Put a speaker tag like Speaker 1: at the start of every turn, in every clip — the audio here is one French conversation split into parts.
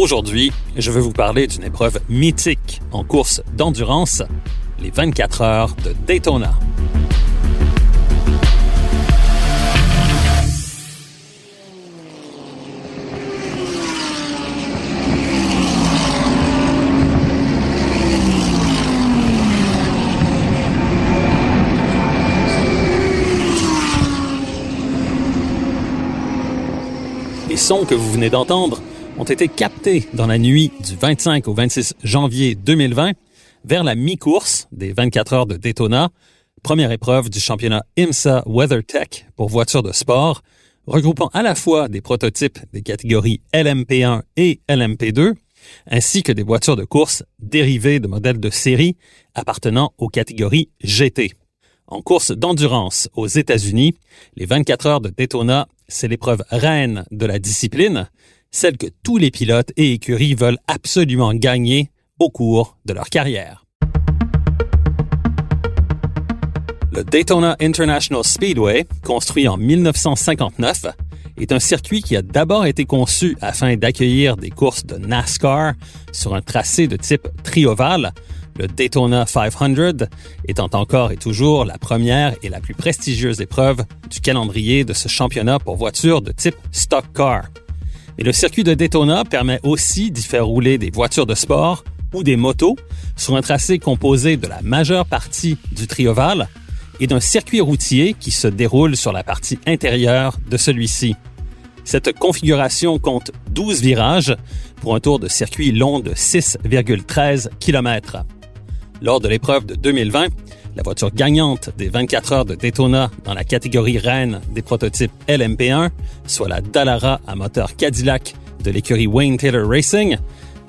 Speaker 1: Aujourd'hui, je veux vous parler d'une épreuve mythique en course d'endurance, les 24 heures de Daytona. Les sons que vous venez d'entendre ont été captés dans la nuit du 25 au 26 janvier 2020 vers la mi-course des 24 heures de Daytona, première épreuve du championnat IMSA WeatherTech pour voitures de sport, regroupant à la fois des prototypes des catégories LMP1 et LMP2, ainsi que des voitures de course dérivées de modèles de série appartenant aux catégories GT. En course d'endurance aux États-Unis, les 24 heures de Daytona, c'est l'épreuve reine de la discipline, celle que tous les pilotes et écuries veulent absolument gagner au cours de leur carrière. Le Daytona International Speedway, construit en 1959, est un circuit qui a d'abord été conçu afin d'accueillir des courses de NASCAR sur un tracé de type triovale, le Daytona 500 étant encore et toujours la première et la plus prestigieuse épreuve du calendrier de ce championnat pour voitures de type stock car. Et le circuit de Daytona permet aussi d'y faire rouler des voitures de sport ou des motos sur un tracé composé de la majeure partie du triovale et d'un circuit routier qui se déroule sur la partie intérieure de celui-ci. Cette configuration compte 12 virages pour un tour de circuit long de 6,13 km. Lors de l'épreuve de 2020, la voiture gagnante des 24 heures de Daytona dans la catégorie reine des prototypes LMP1, soit la Dallara à moteur Cadillac de l'écurie Wayne Taylor Racing,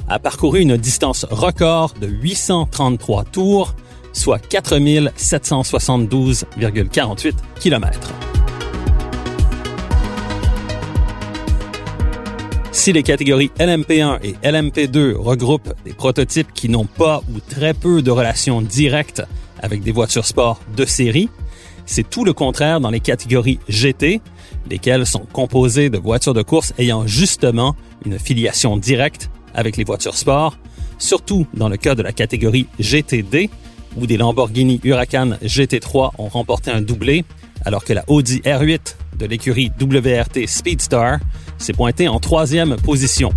Speaker 1: a parcouru une distance record de 833 tours, soit 4772,48 km. Si les catégories LMP1 et LMP2 regroupent des prototypes qui n'ont pas ou très peu de relations directes avec des voitures sport de série, c'est tout le contraire dans les catégories GT, lesquelles sont composées de voitures de course ayant justement une filiation directe avec les voitures sport, surtout dans le cas de la catégorie GTD, où des Lamborghini Huracan GT3 ont remporté un doublé, alors que la Audi R8 de l'écurie WRT Speedstar s'est pointée en troisième position.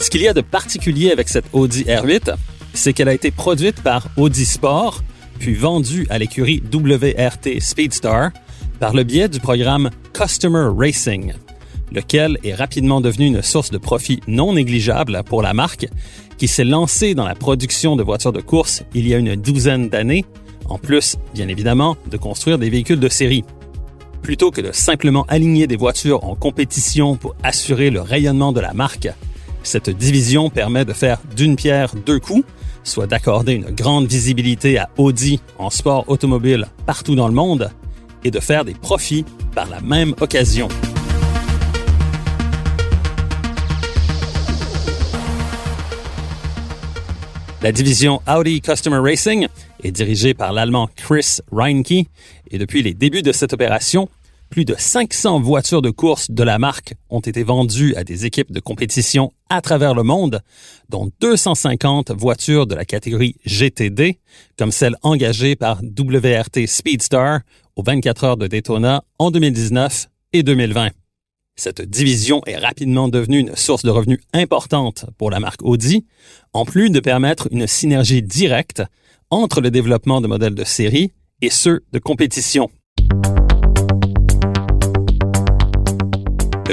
Speaker 1: Ce qu'il y a de particulier avec cette Audi R8, c'est qu'elle a été produite par Audi Sport, puis vendue à l'écurie WRT Speedstar par le biais du programme Customer Racing, lequel est rapidement devenu une source de profit non négligeable pour la marque, qui s'est lancée dans la production de voitures de course il y a une douzaine d'années, en plus, bien évidemment, de construire des véhicules de série. Plutôt que de simplement aligner des voitures en compétition pour assurer le rayonnement de la marque, cette division permet de faire d'une pierre deux coups, soit d'accorder une grande visibilité à Audi en sport automobile partout dans le monde et de faire des profits par la même occasion. La division Audi Customer Racing est dirigée par l'Allemand Chris Reinke et depuis les débuts de cette opération, plus de 500 voitures de course de la marque ont été vendues à des équipes de compétition à travers le monde, dont 250 voitures de la catégorie GTD, comme celle engagée par WRT Speedstar aux 24 heures de Daytona en 2019 et 2020. Cette division est rapidement devenue une source de revenus importante pour la marque Audi, en plus de permettre une synergie directe entre le développement de modèles de série et ceux de compétition.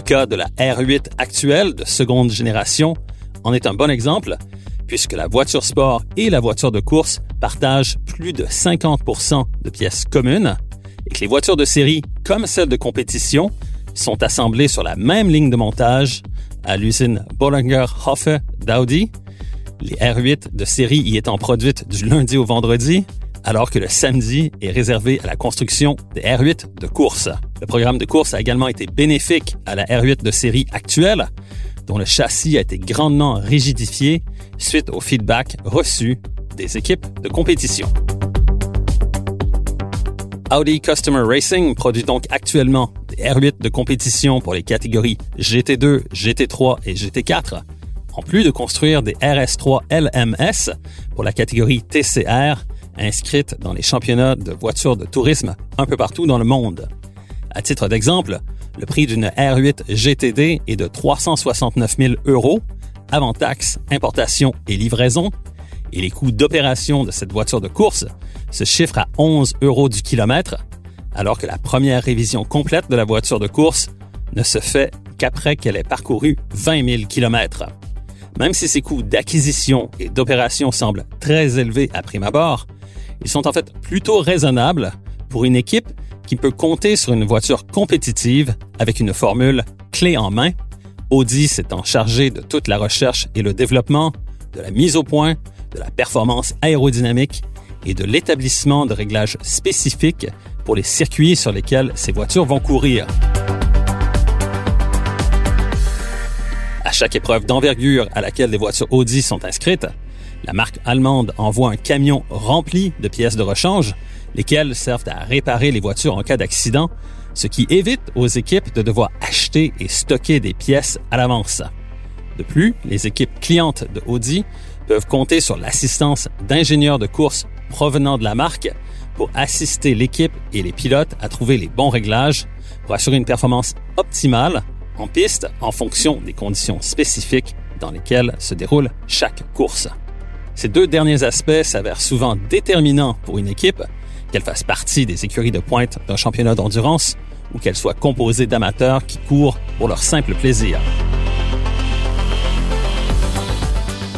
Speaker 1: Cas de la R8 actuelle de seconde génération en est un bon exemple, puisque la voiture sport et la voiture de course partagent plus de 50% de pièces communes et que les voitures de série, comme celles de compétition, sont assemblées sur la même ligne de montage à l'usine Bollinger-Hoffe d'Audi, les R8 de série y étant produites du lundi au vendredi, alors que le samedi est réservé à la construction des R8 de course. Le programme de course a également été bénéfique à la R8 de série actuelle, dont le châssis a été grandement rigidifié suite au feedback reçu des équipes de compétition. Audi Customer Racing produit donc actuellement des R8 de compétition pour les catégories GT2, GT3 et GT4, en plus de construire des RS3 LMS pour la catégorie TCR inscrite dans les championnats de voitures de tourisme un peu partout dans le monde. À titre d'exemple, le prix d'une R8 GTD est de 369 000 euros, avant taxes, importation et livraison, et les coûts d'opération de cette voiture de course se chiffrent à 11 euros du kilomètre, alors que la première révision complète de la voiture de course ne se fait qu'après qu'elle ait parcouru 20 000 kilomètres. Même si ces coûts d'acquisition et d'opération semblent très élevés à prime abord, ils sont en fait plutôt raisonnables pour une équipe qui peut compter sur une voiture compétitive avec une formule clé en main, Audi s'étant chargé de toute la recherche et le développement, de la mise au point, de la performance aérodynamique et de l'établissement de réglages spécifiques pour les circuits sur lesquels ces voitures vont courir. À chaque épreuve d'envergure à laquelle les voitures Audi sont inscrites, la marque allemande envoie un camion rempli de pièces de rechange, lesquelles servent à réparer les voitures en cas d'accident, ce qui évite aux équipes de devoir acheter et stocker des pièces à l'avance. De plus, les équipes clientes de Audi peuvent compter sur l'assistance d'ingénieurs de course provenant de la marque pour assister l'équipe et les pilotes à trouver les bons réglages pour assurer une performance optimale en piste en fonction des conditions spécifiques dans lesquelles se déroule chaque course. Ces deux derniers aspects s'avèrent souvent déterminants pour une équipe, qu'elle fasse partie des écuries de pointe d'un championnat d'endurance ou qu'elle soit composée d'amateurs qui courent pour leur simple plaisir.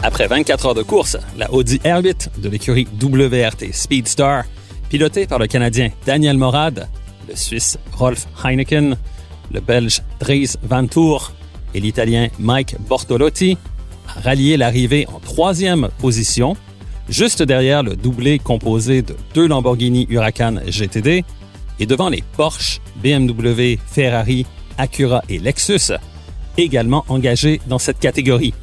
Speaker 1: Après 24 heures de course, la Audi R8 de l'écurie WRT Speedstar, pilotée par le Canadien Daniel Morad, le Suisse Rolf Heineken, le Belge Dries Van Tour et l'Italien Mike Bortolotti, rallier l'arrivée en troisième position, juste derrière le doublé composé de deux Lamborghini Huracan GTD et devant les Porsche, BMW, Ferrari, Acura et Lexus, également engagés dans cette catégorie.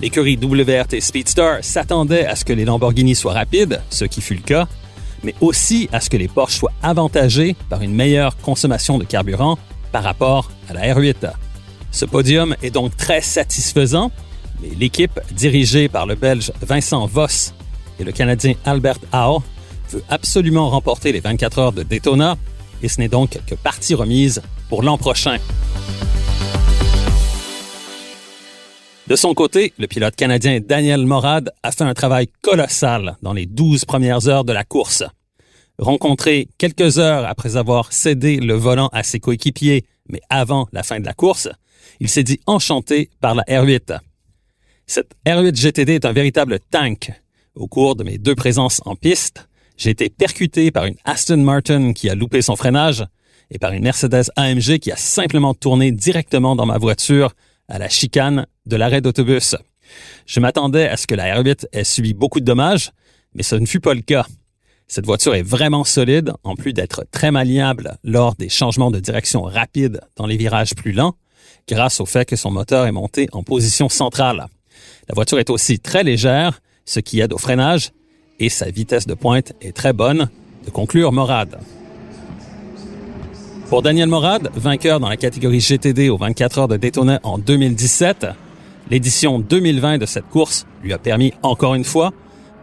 Speaker 1: L'écurie WRT Speedstar s'attendait à ce que les Lamborghini soient rapides, ce qui fut le cas, mais aussi à ce que les Porsche soient avantagés par une meilleure consommation de carburant par rapport à la R8. Ce podium est donc très satisfaisant mais l'équipe, dirigée par le Belge Vincent Voss et le Canadien Albert Howe, veut absolument remporter les 24 heures de Daytona et ce n'est donc que partie remise pour l'an prochain. De son côté, le pilote canadien Daniel Morad a fait un travail colossal dans les 12 premières heures de la course. Rencontré quelques heures après avoir cédé le volant à ses coéquipiers, mais avant la fin de la course, il s'est dit enchanté par la R8. Cette R8 GTD est un véritable tank. Au cours de mes deux présences en piste, j'ai été percuté par une Aston Martin qui a loupé son freinage et par une Mercedes AMG qui a simplement tourné directement dans ma voiture à la chicane de l'arrêt d'autobus. Je m'attendais à ce que la R8 ait subi beaucoup de dommages, mais ce ne fut pas le cas. Cette voiture est vraiment solide, en plus d'être très malléable lors des changements de direction rapides dans les virages plus lents, grâce au fait que son moteur est monté en position centrale. La voiture est aussi très légère, ce qui aide au freinage, et sa vitesse de pointe est très bonne, de conclure Morad. Pour Daniel Morad, vainqueur dans la catégorie GTD aux 24 heures de Daytona en 2017, l'édition 2020 de cette course lui a permis encore une fois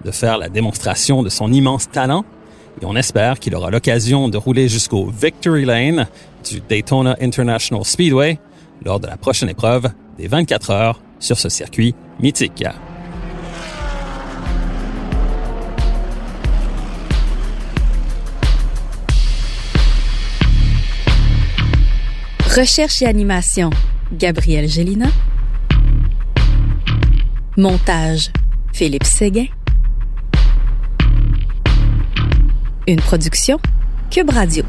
Speaker 1: de faire la démonstration de son immense talent et on espère qu'il aura l'occasion de rouler jusqu'au Victory Lane du Daytona International Speedway lors de la prochaine épreuve des 24 heures sur ce circuit mythique.
Speaker 2: Recherche et animation, Gabriel Gélina. Montage, Philippe Séguin. Une production, Cube Radio.